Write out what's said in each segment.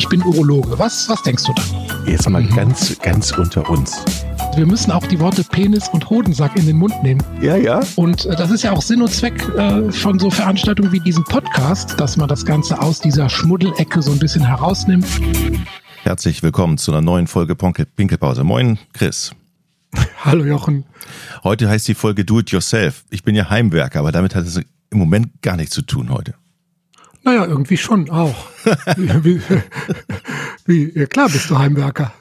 ich bin Urologe. Was, was denkst du da? Jetzt mal ganz, ganz unter uns. Wir müssen auch die Worte Penis und Hodensack in den Mund nehmen. Ja, ja. Und äh, das ist ja auch Sinn und Zweck äh, von so Veranstaltungen wie diesem Podcast, dass man das Ganze aus dieser Schmuddelecke so ein bisschen herausnimmt. Herzlich willkommen zu einer neuen Folge Pinkelpause. Moin, Chris. Hallo Jochen. Heute heißt die Folge Do It Yourself. Ich bin ja Heimwerker, aber damit hat es im Moment gar nichts zu tun heute. Naja, irgendwie schon auch. wie, wie, ja klar bist du Heimwerker.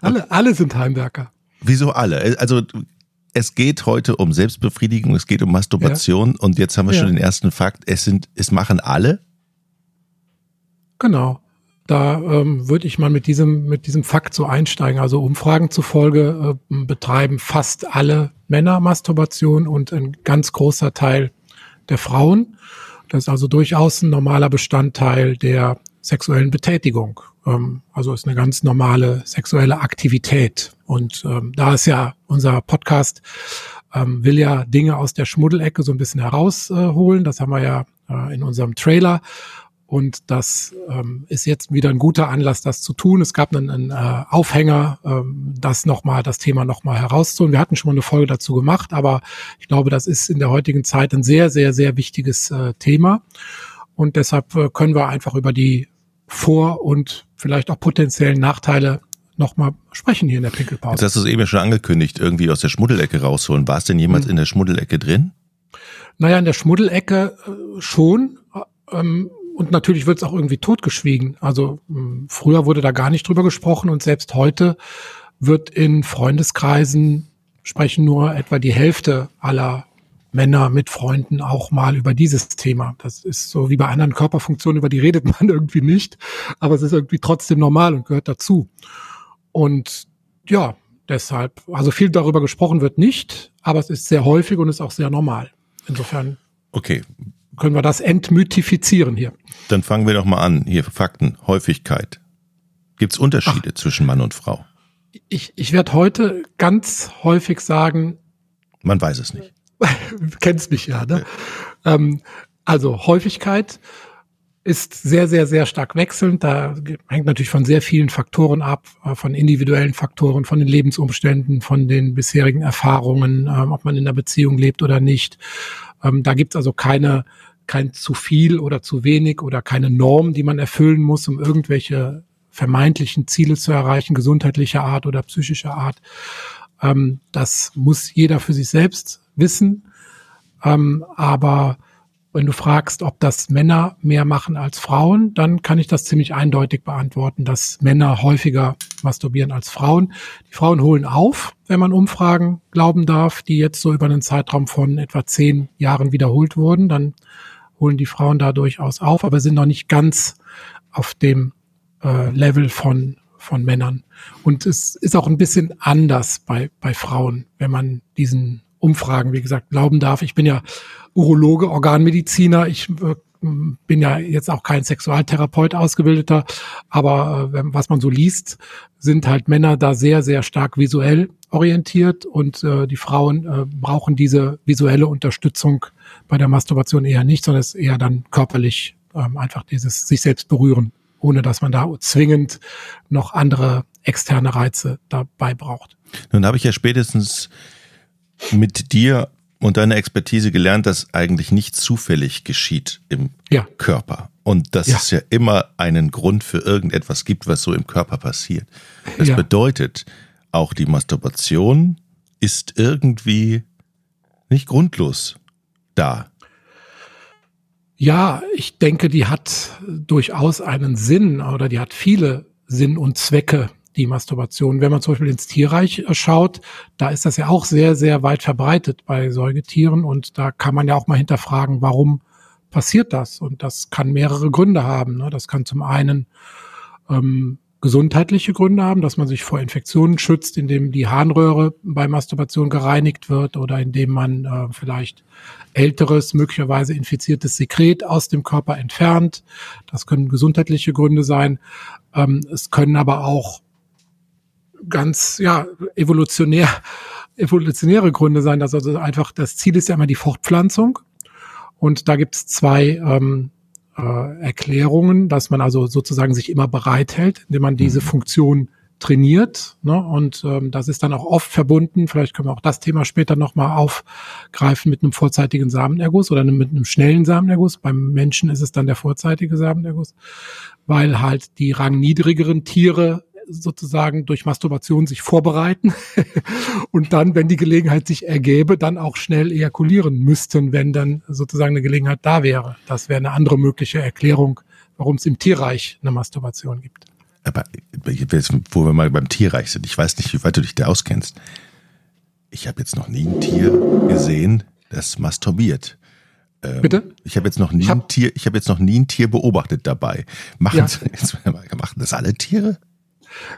Alle, alle sind Heimwerker. Wieso alle? Also es geht heute um Selbstbefriedigung, es geht um Masturbation ja. und jetzt haben wir ja. schon den ersten Fakt, es sind, es machen alle? Genau. Da ähm, würde ich mal mit diesem, mit diesem Fakt so einsteigen. Also Umfragen zufolge äh, betreiben fast alle Männer Masturbation und ein ganz großer Teil der Frauen. Das ist also durchaus ein normaler Bestandteil der sexuellen Betätigung. Ähm, also ist eine ganz normale sexuelle Aktivität. Und ähm, da ist ja unser Podcast ähm, will ja Dinge aus der Schmuddelecke so ein bisschen herausholen. das haben wir ja äh, in unserem Trailer. Und das ähm, ist jetzt wieder ein guter Anlass, das zu tun. Es gab einen, einen äh, Aufhänger, ähm, das nochmal, das Thema nochmal herauszuholen. Wir hatten schon mal eine Folge dazu gemacht, aber ich glaube, das ist in der heutigen Zeit ein sehr, sehr, sehr wichtiges äh, Thema. Und deshalb äh, können wir einfach über die Vor- und vielleicht auch potenziellen Nachteile nochmal sprechen hier in der Pinkelpause. Jetzt hast du es eben schon angekündigt, irgendwie aus der Schmuddelecke rausholen. War es denn jemals hm. in der Schmuddelecke drin? Naja, in der Schmuddelecke äh, schon. Ähm, und natürlich wird es auch irgendwie totgeschwiegen. Also mh, hm, früher wurde da gar nicht drüber gesprochen und selbst heute wird in Freundeskreisen sprechen nur etwa die Hälfte aller Männer mit Freunden auch mal über dieses Thema. Das ist so wie bei anderen Körperfunktionen, über die redet man irgendwie nicht, aber es ist irgendwie trotzdem normal und gehört dazu. Und ja, deshalb, also viel darüber gesprochen wird nicht, aber es ist sehr häufig und ist auch sehr normal. Insofern. Okay, können wir das entmythifizieren hier. Dann fangen wir doch mal an. Hier Fakten, Häufigkeit. Gibt es Unterschiede Ach, zwischen Mann und Frau? Ich, ich werde heute ganz häufig sagen. Man weiß es nicht. kennst mich ja, ne? Ja. Ähm, also Häufigkeit ist sehr, sehr, sehr stark wechselnd. Da hängt natürlich von sehr vielen Faktoren ab, äh, von individuellen Faktoren, von den Lebensumständen, von den bisherigen Erfahrungen, ähm, ob man in einer Beziehung lebt oder nicht. Ähm, da gibt es also keine, kein zu viel oder zu wenig oder keine Norm, die man erfüllen muss, um irgendwelche vermeintlichen Ziele zu erreichen, gesundheitlicher Art oder psychischer Art. Ähm, das muss jeder für sich selbst wissen. Ähm, aber wenn du fragst, ob das Männer mehr machen als Frauen, dann kann ich das ziemlich eindeutig beantworten, dass Männer häufiger masturbieren als Frauen. Die Frauen holen auf, wenn man Umfragen glauben darf, die jetzt so über einen Zeitraum von etwa zehn Jahren wiederholt wurden. Dann holen die Frauen da durchaus auf, aber sind noch nicht ganz auf dem äh, Level von, von Männern. Und es ist auch ein bisschen anders bei, bei Frauen, wenn man diesen Umfragen, wie gesagt, glauben darf. Ich bin ja Urologe, Organmediziner. Ich äh, bin ja jetzt auch kein Sexualtherapeut ausgebildeter, aber äh, was man so liest, sind halt Männer da sehr, sehr stark visuell orientiert und äh, die Frauen äh, brauchen diese visuelle Unterstützung bei der Masturbation eher nicht, sondern es ist eher dann körperlich ähm, einfach dieses sich selbst berühren, ohne dass man da zwingend noch andere externe Reize dabei braucht. Nun habe ich ja spätestens mit dir und deiner Expertise gelernt, dass eigentlich nichts zufällig geschieht im ja. Körper. Und dass ja. es ja immer einen Grund für irgendetwas gibt, was so im Körper passiert. Das ja. bedeutet, auch die Masturbation ist irgendwie nicht grundlos da. Ja, ich denke, die hat durchaus einen Sinn oder die hat viele Sinn und Zwecke die Masturbation. Wenn man zum Beispiel ins Tierreich äh, schaut, da ist das ja auch sehr, sehr weit verbreitet bei Säugetieren und da kann man ja auch mal hinterfragen, warum passiert das? Und das kann mehrere Gründe haben. Ne? Das kann zum einen ähm, gesundheitliche Gründe haben, dass man sich vor Infektionen schützt, indem die Harnröhre bei Masturbation gereinigt wird oder indem man äh, vielleicht älteres, möglicherweise infiziertes Sekret aus dem Körper entfernt. Das können gesundheitliche Gründe sein. Ähm, es können aber auch ganz ja evolutionär evolutionäre Gründe sein. Also einfach das Ziel ist ja immer die Fortpflanzung und da gibt es zwei ähm, äh, Erklärungen, dass man also sozusagen sich immer bereithält, indem man diese mhm. Funktion trainiert. Ne? Und ähm, das ist dann auch oft verbunden, vielleicht können wir auch das Thema später nochmal aufgreifen mit einem vorzeitigen Samenerguss oder mit einem schnellen Samenerguss. Beim Menschen ist es dann der vorzeitige Samenerguss, weil halt die rangniedrigeren Tiere sozusagen durch Masturbation sich vorbereiten und dann, wenn die Gelegenheit sich ergäbe, dann auch schnell ejakulieren müssten, wenn dann sozusagen eine Gelegenheit da wäre. Das wäre eine andere mögliche Erklärung, warum es im Tierreich eine Masturbation gibt. Aber wo wir mal beim Tierreich sind, ich weiß nicht, wie weit du dich da auskennst. Ich habe jetzt noch nie ein Tier gesehen, das masturbiert. Ähm, Bitte? Ich habe jetzt noch nie hab, ein Tier, ich habe jetzt noch nie ein Tier beobachtet dabei. Machen, ja. machen das alle Tiere?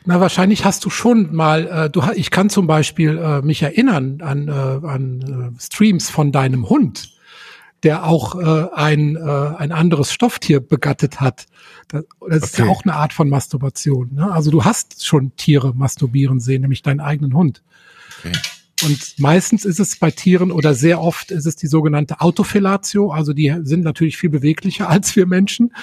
Na, wahrscheinlich hast du schon mal, äh, du, ich kann zum Beispiel äh, mich erinnern an, äh, an äh, Streams von deinem Hund, der auch äh, ein, äh, ein anderes Stofftier begattet hat. Das, das ist ja auch eine Art von Masturbation. Ne? Also du hast schon Tiere masturbieren sehen, nämlich deinen eigenen Hund. Okay. Und meistens ist es bei Tieren oder sehr oft ist es die sogenannte Autofellatio. Also die sind natürlich viel beweglicher als wir Menschen.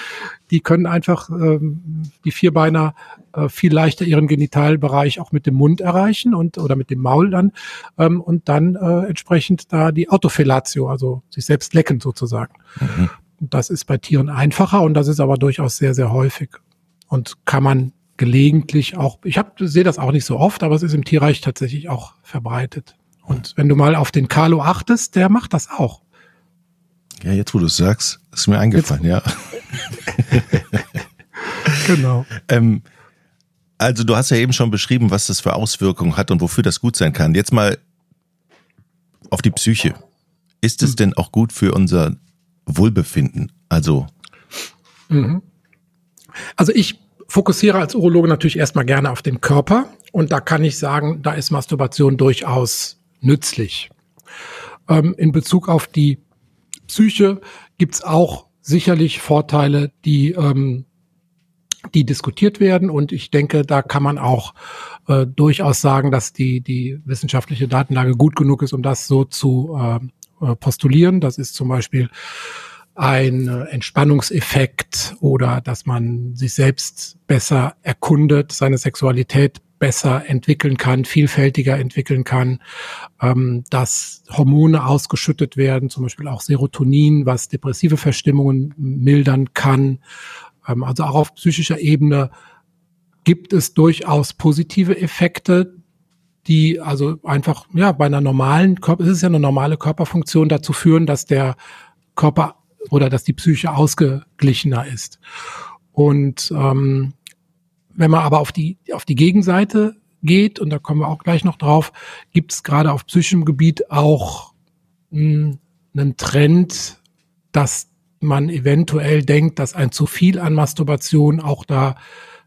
Die können einfach ähm, die Vierbeiner äh, viel leichter ihren Genitalbereich auch mit dem Mund erreichen und oder mit dem Maul dann ähm, und dann äh, entsprechend da die Autofellatio, also sich selbst lecken sozusagen. Mhm. Das ist bei Tieren einfacher und das ist aber durchaus sehr, sehr häufig und kann man gelegentlich auch, ich hab, sehe das auch nicht so oft, aber es ist im Tierreich tatsächlich auch verbreitet. Und wenn du mal auf den Carlo achtest, der macht das auch. Ja, jetzt wo du es sagst, ist mir eingefallen, jetzt. ja. genau. Ähm, also du hast ja eben schon beschrieben, was das für Auswirkungen hat und wofür das gut sein kann. Jetzt mal auf die Psyche. Ist es mhm. denn auch gut für unser Wohlbefinden? Also. Mhm. Also ich fokussiere als Urologe natürlich erstmal gerne auf den Körper und da kann ich sagen, da ist Masturbation durchaus nützlich. Ähm, in Bezug auf die Psyche gibt's auch sicherlich Vorteile, die, ähm, die diskutiert werden und ich denke, da kann man auch äh, durchaus sagen, dass die, die wissenschaftliche Datenlage gut genug ist, um das so zu äh, postulieren. Das ist zum Beispiel ein Entspannungseffekt oder dass man sich selbst besser erkundet, seine Sexualität besser entwickeln kann, vielfältiger entwickeln kann, ähm, dass Hormone ausgeschüttet werden, zum Beispiel auch Serotonin, was depressive Verstimmungen mildern kann. Ähm, also auch auf psychischer Ebene gibt es durchaus positive Effekte, die also einfach ja bei einer normalen Körper, es ist ja eine normale Körperfunktion dazu führen, dass der Körper oder dass die Psyche ausgeglichener ist. Und ähm, wenn man aber auf die, auf die Gegenseite geht, und da kommen wir auch gleich noch drauf, gibt es gerade auf psychischem Gebiet auch hm, einen Trend, dass man eventuell denkt, dass ein zu viel an Masturbation auch da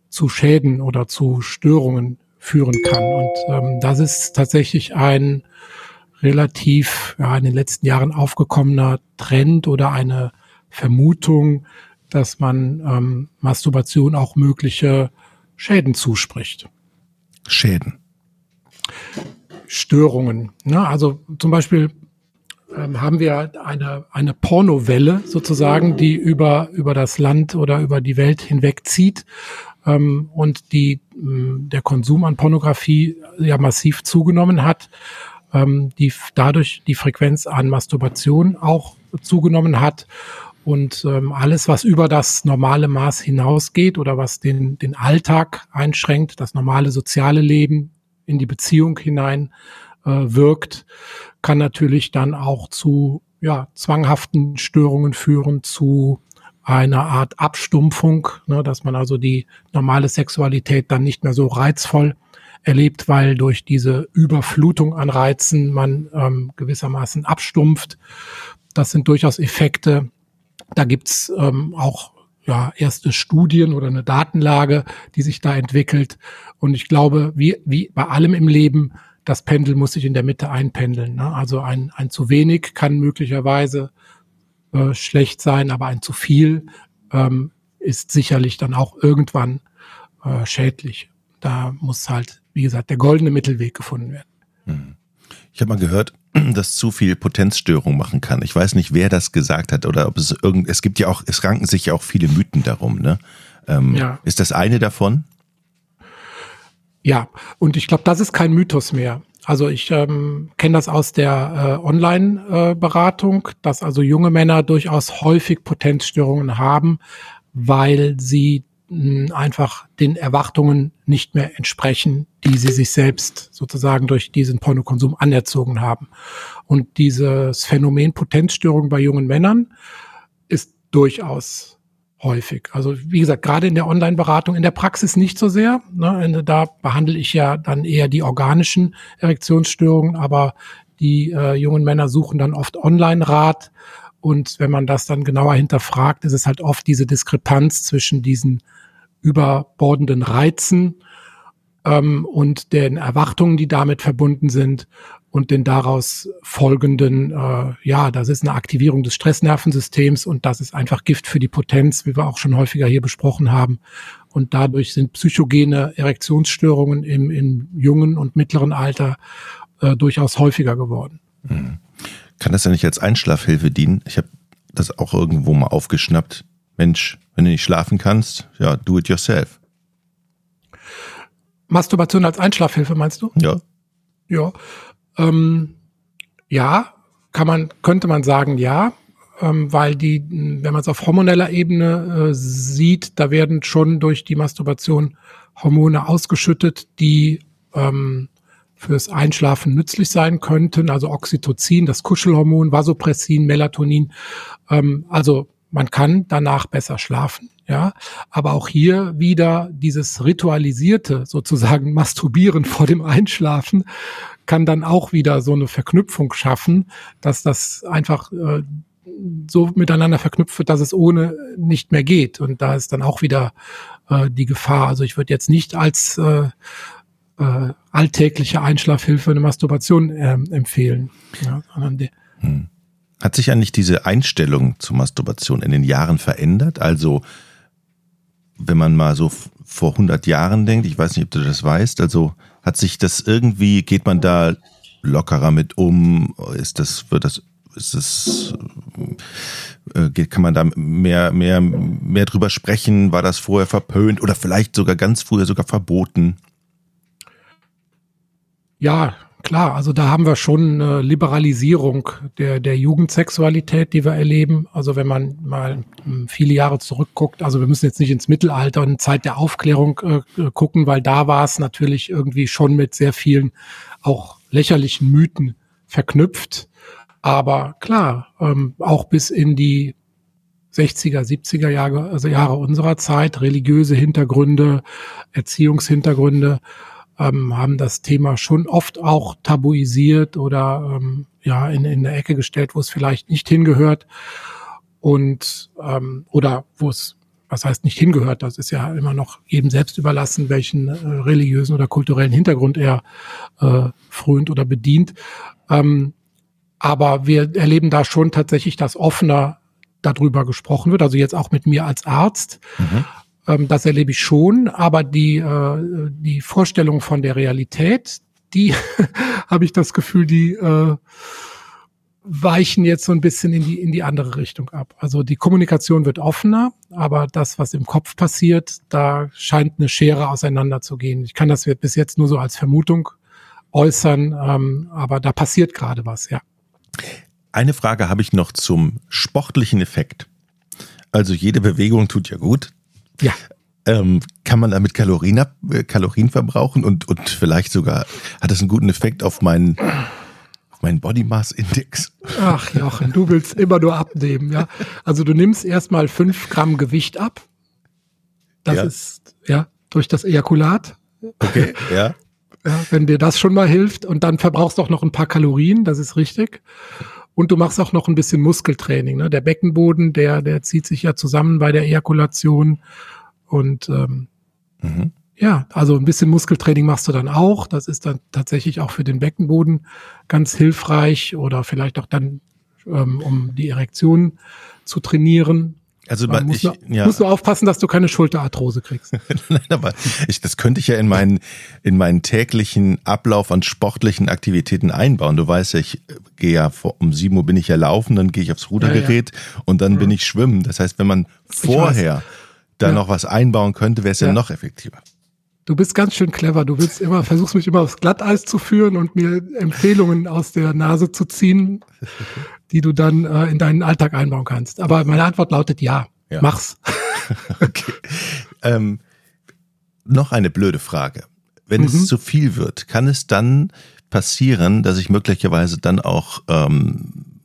zu Schäden oder zu Störungen führen kann. Und ähm, das ist tatsächlich ein relativ ja, in den letzten Jahren aufgekommener Trend oder eine Vermutung, dass man ähm, Masturbation auch mögliche Schäden zuspricht. Schäden. Störungen. Ne? Also zum Beispiel ähm, haben wir eine, eine Pornowelle sozusagen, die über, über das Land oder über die Welt hinweg zieht ähm, und die, äh, der Konsum an Pornografie ja massiv zugenommen hat ähm, die dadurch die Frequenz an Masturbation auch zugenommen hat. Und ähm, alles, was über das normale Maß hinausgeht oder was den, den Alltag einschränkt, das normale soziale Leben in die Beziehung hinein äh, wirkt, kann natürlich dann auch zu ja, zwanghaften Störungen führen, zu einer Art Abstumpfung, ne, dass man also die normale Sexualität dann nicht mehr so reizvoll erlebt, weil durch diese Überflutung an Reizen man ähm, gewissermaßen abstumpft. Das sind durchaus Effekte. Da gibt's ähm, auch ja, erste Studien oder eine Datenlage, die sich da entwickelt. Und ich glaube, wie, wie bei allem im Leben, das Pendel muss sich in der Mitte einpendeln. Ne? Also ein, ein zu wenig kann möglicherweise äh, schlecht sein, aber ein zu viel ähm, ist sicherlich dann auch irgendwann äh, schädlich. Da muss halt wie gesagt, der goldene Mittelweg gefunden werden. Hm. Ich habe mal gehört, das zu viel Potenzstörung machen kann. Ich weiß nicht, wer das gesagt hat oder ob es irgend, es gibt ja auch, es ranken sich ja auch viele Mythen darum, ne? Ähm, ja. Ist das eine davon? Ja, und ich glaube, das ist kein Mythos mehr. Also ich ähm, kenne das aus der äh, Online-Beratung, äh, dass also junge Männer durchaus häufig Potenzstörungen haben, weil sie einfach den Erwartungen nicht mehr entsprechen, die sie sich selbst sozusagen durch diesen Pornokonsum anerzogen haben. Und dieses Phänomen Potenzstörung bei jungen Männern ist durchaus häufig. Also wie gesagt, gerade in der Online-Beratung, in der Praxis nicht so sehr. Ne? Da behandle ich ja dann eher die organischen Erektionsstörungen, aber die äh, jungen Männer suchen dann oft Online-Rat. Und wenn man das dann genauer hinterfragt, ist es halt oft diese Diskrepanz zwischen diesen überbordenden Reizen ähm, und den Erwartungen, die damit verbunden sind und den daraus folgenden, äh, ja, das ist eine Aktivierung des Stressnervensystems und das ist einfach Gift für die Potenz, wie wir auch schon häufiger hier besprochen haben. Und dadurch sind psychogene Erektionsstörungen im, im jungen und mittleren Alter äh, durchaus häufiger geworden. Hm. Kann das ja nicht als Einschlafhilfe dienen? Ich habe das auch irgendwo mal aufgeschnappt. Mensch, wenn du nicht schlafen kannst, ja, do it yourself. Masturbation als Einschlafhilfe, meinst du? Ja. Ja, ähm, ja, kann man, könnte man sagen, ja, ähm, weil die, wenn man es auf hormoneller Ebene äh, sieht, da werden schon durch die Masturbation Hormone ausgeschüttet, die ähm, fürs Einschlafen nützlich sein könnten, also Oxytocin, das Kuschelhormon, Vasopressin, Melatonin. Ähm, also man kann danach besser schlafen, ja. Aber auch hier wieder dieses ritualisierte, sozusagen Masturbieren vor dem Einschlafen kann dann auch wieder so eine Verknüpfung schaffen, dass das einfach äh, so miteinander verknüpft wird, dass es ohne nicht mehr geht. Und da ist dann auch wieder äh, die Gefahr. Also ich würde jetzt nicht als äh, äh, alltägliche Einschlafhilfe eine Masturbation äh, empfehlen. Ja, hm. Hat sich eigentlich diese Einstellung zur Masturbation in den Jahren verändert? Also wenn man mal so vor 100 Jahren denkt, ich weiß nicht, ob du das weißt, also hat sich das irgendwie, geht man da lockerer mit um? Ist das, wird das, ist das, äh, kann man da mehr, mehr, mehr drüber sprechen? War das vorher verpönt oder vielleicht sogar ganz früher sogar verboten? Ja, Klar, also da haben wir schon eine Liberalisierung der, der Jugendsexualität, die wir erleben. Also wenn man mal viele Jahre zurückguckt, also wir müssen jetzt nicht ins Mittelalter und Zeit der Aufklärung äh, gucken, weil da war es natürlich irgendwie schon mit sehr vielen auch lächerlichen Mythen verknüpft. Aber klar, ähm, auch bis in die 60er, 70er Jahre, also Jahre unserer Zeit, religiöse Hintergründe, Erziehungshintergründe, ähm, haben das Thema schon oft auch tabuisiert oder ähm, ja in, in eine Ecke gestellt, wo es vielleicht nicht hingehört und ähm, oder wo es was heißt nicht hingehört, das ist ja immer noch jedem selbst überlassen, welchen äh, religiösen oder kulturellen Hintergrund er äh, frönt oder bedient. Ähm, aber wir erleben da schon tatsächlich, dass offener darüber gesprochen wird, also jetzt auch mit mir als Arzt. Mhm. Ähm, das erlebe ich schon, aber die, äh, die Vorstellung von der Realität, die habe ich das Gefühl, die äh, weichen jetzt so ein bisschen in die, in die andere Richtung ab. Also die Kommunikation wird offener, aber das, was im Kopf passiert, da scheint eine Schere auseinanderzugehen. Ich kann das bis jetzt nur so als Vermutung äußern, ähm, aber da passiert gerade was, ja. Eine Frage habe ich noch zum sportlichen Effekt. Also jede Bewegung tut ja gut. Ja. Ähm, kann man damit Kalorien, ab, äh, Kalorien verbrauchen und, und vielleicht sogar hat das einen guten Effekt auf meinen, meinen Body Mass Index? Ach Jochen, du willst immer nur abnehmen, ja. Also du nimmst erstmal fünf Gramm Gewicht ab. Das ja. ist, ja, durch das Ejakulat. Okay, ja. ja. Wenn dir das schon mal hilft und dann verbrauchst du auch noch ein paar Kalorien, das ist richtig. Und du machst auch noch ein bisschen Muskeltraining. Ne? Der Beckenboden, der, der zieht sich ja zusammen bei der Ejakulation. Und ähm, mhm. ja, also ein bisschen Muskeltraining machst du dann auch. Das ist dann tatsächlich auch für den Beckenboden ganz hilfreich oder vielleicht auch dann, ähm, um die Erektion zu trainieren. Also man, musst, ich, du, ja. musst du aufpassen, dass du keine Schulterarthrose kriegst. Nein, aber ich, das könnte ich ja in meinen, in meinen täglichen Ablauf an sportlichen Aktivitäten einbauen. Du weißt ja, ich äh, gehe ja vor, um sieben Uhr bin ich ja laufen, dann gehe ich aufs Rudergerät ja, ja. und dann mhm. bin ich schwimmen. Das heißt, wenn man vorher da noch was einbauen könnte, wäre es ja noch effektiver. Du bist ganz schön clever. Du willst immer, versuchst mich immer aufs Glatteis zu führen und mir Empfehlungen aus der Nase zu ziehen, die du dann äh, in deinen Alltag einbauen kannst. Aber meine Antwort lautet ja. ja. Mach's. okay. Ähm, noch eine blöde Frage. Wenn mhm. es zu viel wird, kann es dann passieren, dass ich möglicherweise dann auch ähm,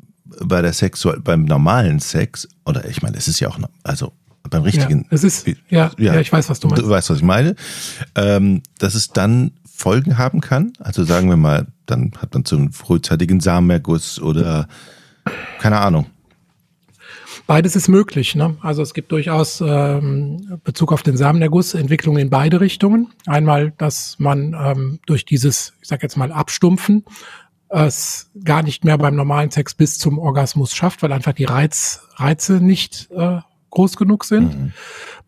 bei der Sexual, beim normalen Sex, oder ich meine, es ist ja auch, also beim richtigen. Ja, es ist, ja, ja, ja, ich weiß, was du meinst. Du weißt, was ich meine. Ähm, dass es dann Folgen haben kann. Also sagen wir mal, dann hat man einen frühzeitigen Samenerguss oder keine Ahnung. Beides ist möglich. Ne? Also es gibt durchaus ähm, Bezug auf den Samenerguss Entwicklungen in beide Richtungen. Einmal, dass man ähm, durch dieses, ich sag jetzt mal, Abstumpfen es gar nicht mehr beim normalen Sex bis zum Orgasmus schafft, weil einfach die Reiz, Reize nicht äh, groß genug sind. Mhm.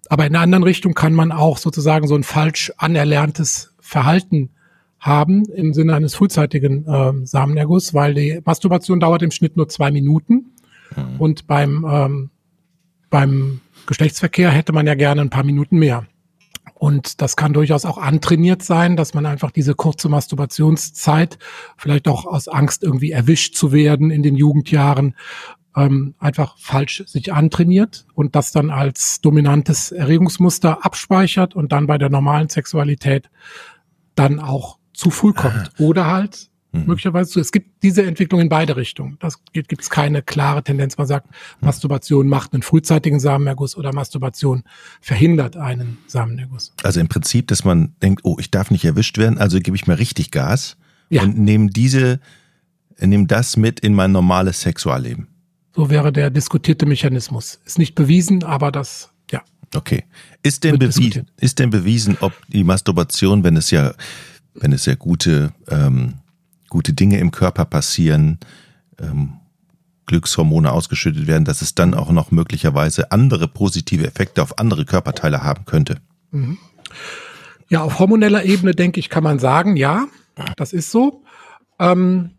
Aber in der anderen Richtung kann man auch sozusagen so ein falsch anerlerntes Verhalten haben im Sinne eines frühzeitigen äh, Samenerguss, weil die Masturbation dauert im Schnitt nur zwei Minuten mhm. und beim ähm, beim Geschlechtsverkehr hätte man ja gerne ein paar Minuten mehr. Und das kann durchaus auch antrainiert sein, dass man einfach diese kurze Masturbationszeit, vielleicht auch aus Angst irgendwie erwischt zu werden in den Jugendjahren, ähm, einfach falsch sich antrainiert und das dann als dominantes Erregungsmuster abspeichert und dann bei der normalen Sexualität dann auch zu früh kommt. Oder halt mhm. möglicherweise, es gibt diese Entwicklung in beide Richtungen. Das gibt es keine klare Tendenz. Man sagt, mhm. Masturbation macht einen frühzeitigen Samenerguss oder Masturbation verhindert einen Samenerguss. Also im Prinzip, dass man denkt, oh, ich darf nicht erwischt werden, also gebe ich mal richtig Gas ja. und nehme diese, nehme das mit in mein normales Sexualleben. So wäre der diskutierte Mechanismus. Ist nicht bewiesen, aber das, ja. Okay. Ist denn, bewiesen, ist denn bewiesen, ob die Masturbation, wenn es ja, wenn es ja gute, ähm, gute Dinge im Körper passieren, ähm, Glückshormone ausgeschüttet werden, dass es dann auch noch möglicherweise andere positive Effekte auf andere Körperteile haben könnte? Mhm. Ja, auf hormoneller Ebene denke ich, kann man sagen, ja, das ist so. Ähm,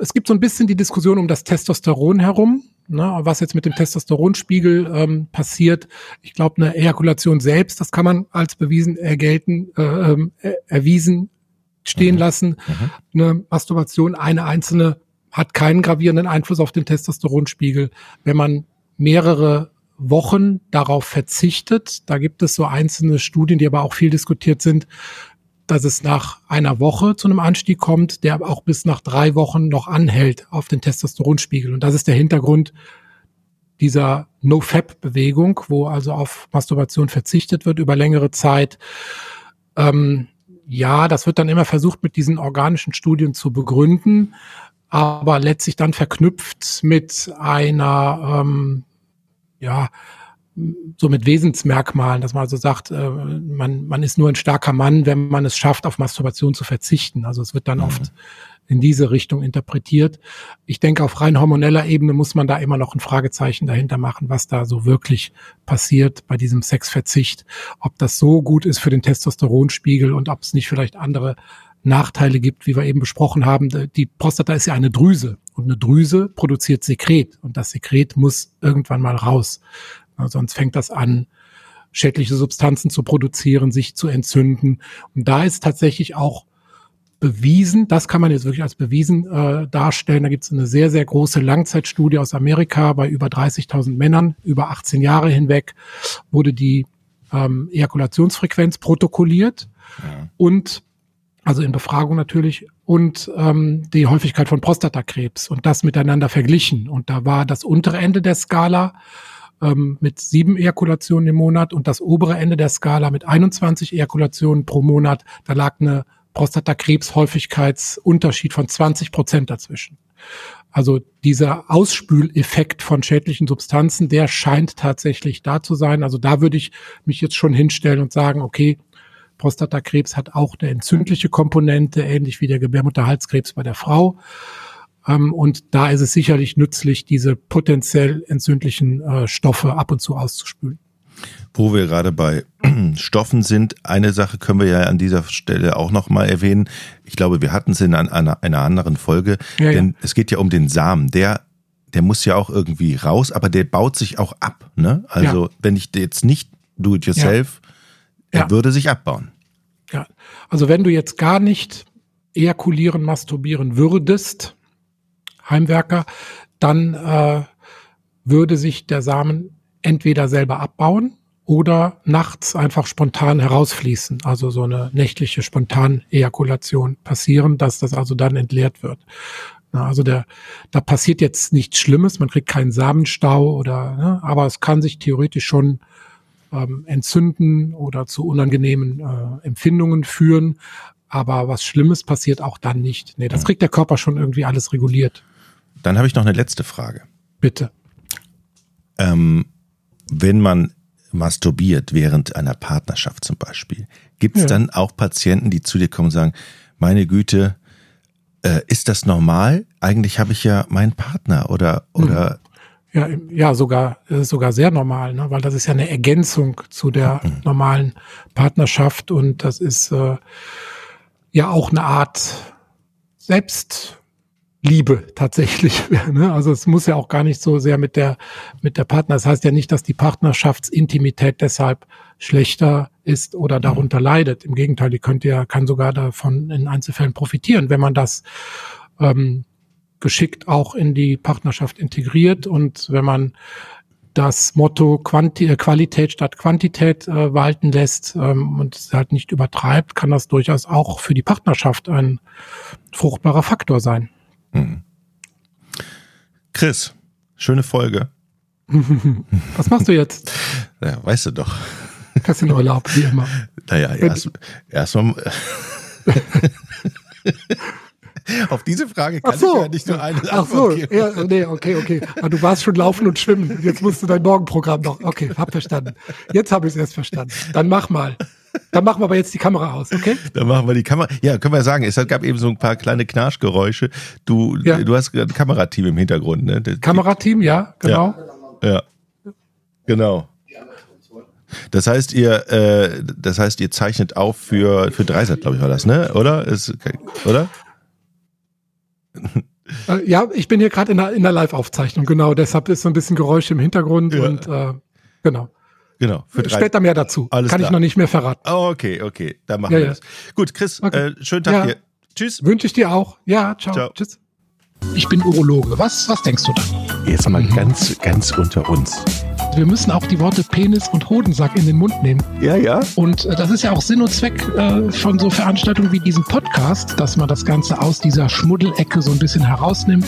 es gibt so ein bisschen die Diskussion um das Testosteron herum. Ne, was jetzt mit dem Testosteronspiegel ähm, passiert. Ich glaube, eine Ejakulation selbst, das kann man als bewiesen ergelten, äh, ähm, äh, erwiesen stehen mhm. lassen. Mhm. Eine Masturbation, eine einzelne, hat keinen gravierenden Einfluss auf den Testosteronspiegel. Wenn man mehrere Wochen darauf verzichtet, da gibt es so einzelne Studien, die aber auch viel diskutiert sind, dass es nach einer Woche zu einem Anstieg kommt, der auch bis nach drei Wochen noch anhält auf den Testosteronspiegel. Und das ist der Hintergrund dieser No-Fab-Bewegung, wo also auf Masturbation verzichtet wird über längere Zeit. Ähm, ja, das wird dann immer versucht, mit diesen organischen Studien zu begründen, aber letztlich dann verknüpft mit einer, ähm, ja, so mit Wesensmerkmalen, dass man also sagt, äh, man, man ist nur ein starker Mann, wenn man es schafft, auf Masturbation zu verzichten. Also es wird dann mhm. oft in diese Richtung interpretiert. Ich denke, auf rein hormoneller Ebene muss man da immer noch ein Fragezeichen dahinter machen, was da so wirklich passiert bei diesem Sexverzicht. Ob das so gut ist für den Testosteronspiegel und ob es nicht vielleicht andere Nachteile gibt, wie wir eben besprochen haben. Die Prostata ist ja eine Drüse und eine Drüse produziert Sekret und das Sekret muss irgendwann mal raus. Sonst fängt das an, schädliche Substanzen zu produzieren, sich zu entzünden. Und da ist tatsächlich auch bewiesen, das kann man jetzt wirklich als bewiesen äh, darstellen. Da gibt es eine sehr, sehr große Langzeitstudie aus Amerika bei über 30.000 Männern, über 18 Jahre hinweg wurde die ähm, Ejakulationsfrequenz protokolliert ja. und also in Befragung natürlich, und ähm, die Häufigkeit von Prostatakrebs und das miteinander verglichen. Und da war das untere Ende der Skala ähm, mit sieben Ejakulationen im Monat und das obere Ende der Skala mit 21 Ejakulationen pro Monat. Da lag eine Prostatakrebshäufigkeitsunterschied von 20 Prozent dazwischen. Also dieser Ausspüleffekt von schädlichen Substanzen, der scheint tatsächlich da zu sein. Also da würde ich mich jetzt schon hinstellen und sagen, okay, Prostatakrebs hat auch eine entzündliche Komponente, ähnlich wie der Gebärmutterhalskrebs bei der Frau. Ähm, und da ist es sicherlich nützlich, diese potenziell entzündlichen äh, Stoffe ab und zu auszuspülen. Wo wir gerade bei Stoffen sind, eine Sache können wir ja an dieser Stelle auch nochmal erwähnen. Ich glaube, wir hatten es in einer, einer anderen Folge, ja, denn ja. es geht ja um den Samen. Der, der muss ja auch irgendwie raus, aber der baut sich auch ab. Ne? Also ja. wenn ich jetzt nicht do it yourself, er würde sich abbauen. Ja, also wenn du jetzt gar nicht ejakulieren, masturbieren würdest, Heimwerker, dann äh, würde sich der Samen entweder selber abbauen oder nachts einfach spontan herausfließen, also so eine nächtliche Spontanejakulation passieren, dass das also dann entleert wird. Also der, da passiert jetzt nichts Schlimmes, man kriegt keinen Samenstau oder, ne, aber es kann sich theoretisch schon ähm, entzünden oder zu unangenehmen äh, Empfindungen führen. Aber was Schlimmes passiert auch dann nicht. Nee, das kriegt der Körper schon irgendwie alles reguliert. Dann habe ich noch eine letzte Frage. Bitte. Ähm, wenn man masturbiert während einer Partnerschaft zum Beispiel, gibt es ja. dann auch Patienten, die zu dir kommen und sagen, meine Güte, äh, ist das normal? Eigentlich habe ich ja meinen Partner oder oder ja, ja, sogar sogar sehr normal, ne? weil das ist ja eine Ergänzung zu der mhm. normalen Partnerschaft und das ist äh, ja auch eine Art Selbst Liebe tatsächlich. Ne? Also es muss ja auch gar nicht so sehr mit der mit der Partner. Das heißt ja nicht, dass die Partnerschaftsintimität deshalb schlechter ist oder mhm. darunter leidet. Im Gegenteil, die könnte ja kann sogar davon in Einzelfällen profitieren, wenn man das ähm, geschickt auch in die Partnerschaft integriert und wenn man das Motto Quanti äh, Qualität statt Quantität äh, walten lässt ähm, und es halt nicht übertreibt, kann das durchaus auch für die Partnerschaft ein fruchtbarer Faktor sein. Mhm. Chris, schöne Folge. Was machst du jetzt? Ja, weißt du doch. Kassenurlaub, wie immer. Naja, erstmal. Erst Auf diese Frage kann so. ich ja nicht nur eine Ach so, geben. Ja, nee, okay, okay. Aber du warst schon laufen und schwimmen. Jetzt musst du dein Morgenprogramm noch. Okay, hab verstanden. Jetzt habe ich es erst verstanden. Dann mach mal. Dann machen wir aber jetzt die Kamera aus, okay? Dann machen wir die Kamera. Ja, können wir sagen, es gab eben so ein paar kleine Knarschgeräusche. Du, ja. du hast ein Kamerateam im Hintergrund, ne? Kamerateam, ja, genau. Ja, ja. genau. Das heißt, ihr, äh, das heißt, ihr zeichnet auf für für Dreisat, glaube ich, war das, ne? Oder? Ist, oder? Äh, ja, ich bin hier gerade in der, in der Live-Aufzeichnung, genau. Deshalb ist so ein bisschen Geräusch im Hintergrund ja. und äh, genau. Genau. Für drei. Später mehr dazu. Alles Kann klar. ich noch nicht mehr verraten. Oh, okay, okay. Dann machen ja, wir ja. das. Gut, Chris, okay. äh, schönen Tag dir. Tschüss. Wünsche ich dir auch. Ja, ciao. ciao. Tschüss. Ich bin Urologe. Was, was denkst du da? Jetzt mal mhm. ganz, ganz unter uns. Wir müssen auch die Worte Penis und Hodensack in den Mund nehmen. Ja, ja. Und äh, das ist ja auch Sinn und Zweck äh, von so Veranstaltungen wie diesem Podcast, dass man das Ganze aus dieser Schmuddelecke so ein bisschen herausnimmt.